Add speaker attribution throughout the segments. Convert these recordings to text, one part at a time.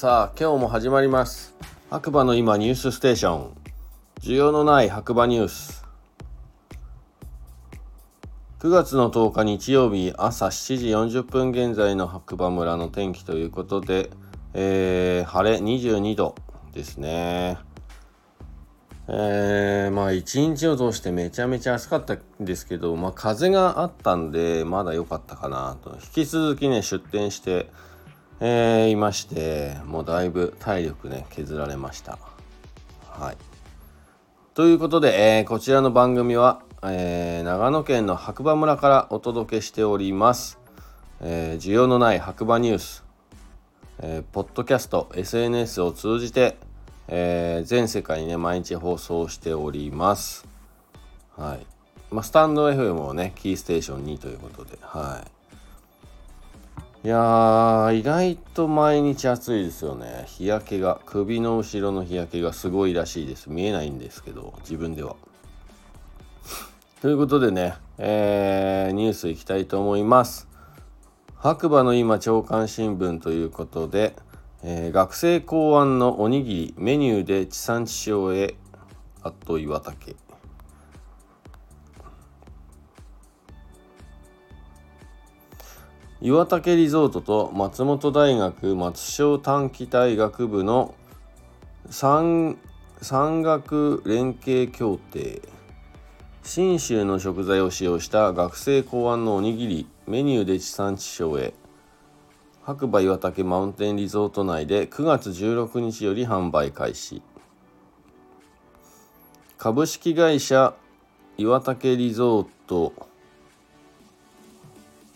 Speaker 1: さあ今日も始まります。白馬の今ニュースステーション。需要のない白馬ニュース。9月の10日日曜日朝7時40分現在の白馬村の天気ということで、えー、晴れ22度ですね。えー、まあ一日を通してめちゃめちゃ暑かったんですけど、まあ風があったんでまだ良かったかなと。引き続きね、出店して、えー、いまして、もうだいぶ体力ね、削られました。はい。ということで、えー、こちらの番組は、えー、長野県の白馬村からお届けしております。えー、需要のない白馬ニュース、えー、ポッドキャスト、SNS を通じて、えー、全世界にね、毎日放送しております。はい。まあ、スタンド FM をね、キーステーションにということで、はい。いや、意外と毎日暑いですよね。日焼けが、首の後ろの日焼けがすごいらしいです。見えないんですけど、自分では。ということでね、えー、ニュースいきたいと思います。白馬の今朝刊新聞ということで、えー、学生考案のおにぎりメニューで地産地消へあっと岩竹岩竹リゾートと松本大学松商短期大学部の産学連携協定。信州の食材を使用した学生考案のおにぎりメニューで地産地消へ。白馬岩岳マウンテンリゾート内で9月16日より販売開始。株式会社岩岳リゾート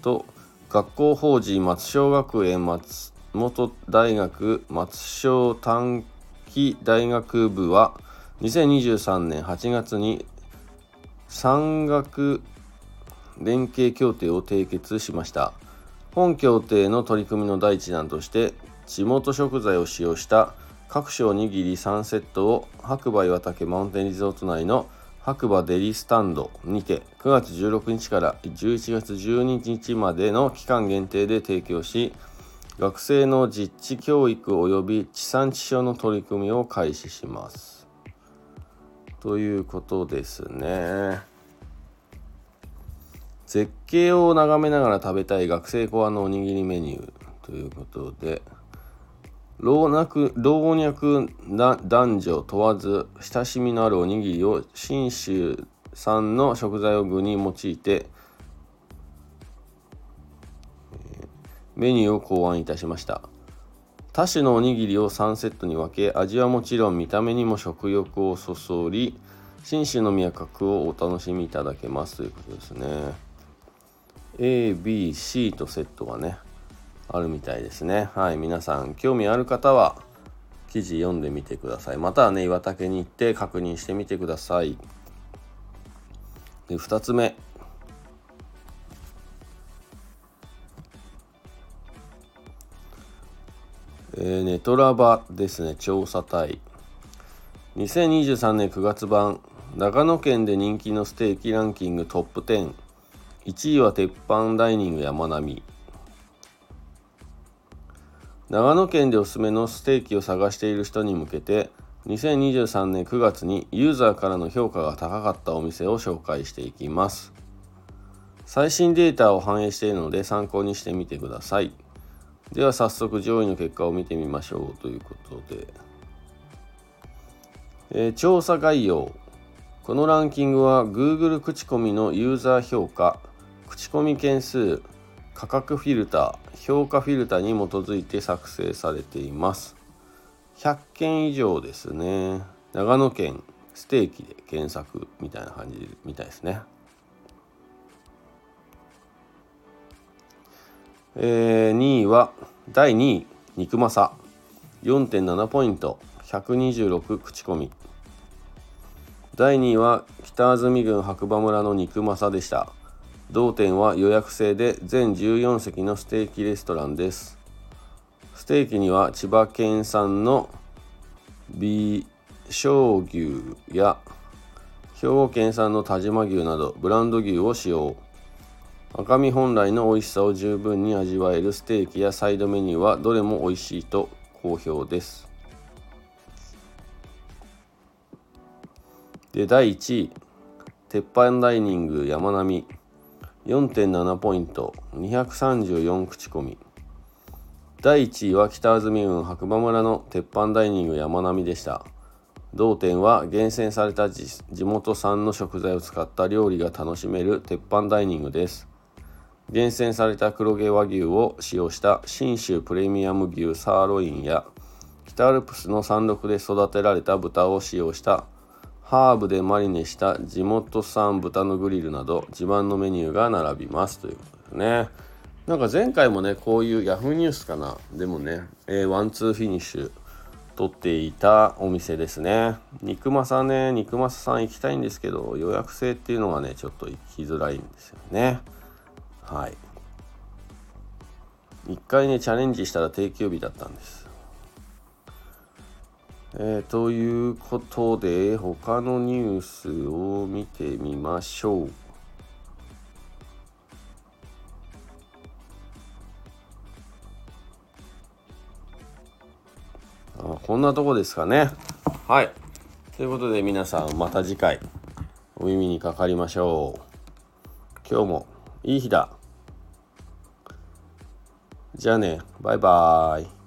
Speaker 1: と学校法人松小学園松本大学松小短期大学部は2023年8月に産学連携協定を締結しました。本協定の取り組みの第一弾として地元食材を使用した各種おにぎり3セットを白馬岩岳マウンテンリゾート内の白馬デリスタンドにて9月16日から11月12日までの期間限定で提供し学生の実地教育及び地産地消の取り組みを開始します。ということですね。絶景を眺めながら食べたい学生考案のおにぎりメニューということで老若老若男女問わず親しみのあるおにぎりを信州産の食材を具に用いてメニューを考案いたしました多種のおにぎりを3セットに分け味はもちろん見た目にも食欲をそそり信州の味覚をお楽しみいただけますということですね。A、B、C とセットがね、あるみたいですね。はい、皆さん興味ある方は記事読んでみてください。またはね、岩竹に行って確認してみてください。で、2つ目。えー、ネトラバですね、調査隊。2023年9月版、長野県で人気のステーキランキングトップ10。1位は鉄板ダイニング山並み長野県でおすすめのステーキを探している人に向けて2023年9月にユーザーからの評価が高かったお店を紹介していきます。最新データを反映しているので参考にしてみてください。では早速上位の結果を見てみましょうということで、えー、調査概要。このランキングは Google 口コミのユーザー評価。口コミ件数。価格フィルター評価フィルターに基づいて作成されています。100件以上ですね。長野県ステーキで検索みたいな感じみたいですね。えー、2位は第2位肉まさ。4.7ポイント。126口コミ。第2位は北安住郡白馬村の肉まさでした。同店は予約制で全14席のステーキレストランです。ステーキには千葉県産の美正牛や兵庫県産の但馬牛などブランド牛を使用。赤身本来の美味しさを十分に味わえるステーキやサイドメニューはどれも美味しいと好評です。で第1位。鉄板ダイニング山並。み4.7ポイント。234口コミ。第1位は北安住郡白馬村の鉄板ダイニング山並でした。同店は厳選された地元産の食材を使った料理が楽しめる鉄板ダイニングです。厳選された黒毛和牛を使用した信州プレミアム牛サーロインや北アルプスの山麓で育てられた豚を使用したハーブでマリネした地元産豚のグリルなど自慢のメニューが並びますということですね。なんか前回もね、こういうヤフーニュースかな。でもね、えー、ワンツーフィニッシュ取っていたお店ですね。肉まさね、肉まささん行きたいんですけど、予約制っていうのがね、ちょっと行きづらいんですよね。はい。一回ね、チャレンジしたら定休日だったんです。えー、ということで他のニュースを見てみましょう。あこんなとこですかね。はい。ということで皆さんまた次回お耳にかかりましょう。今日もいい日だ。じゃあね、バイバーイ。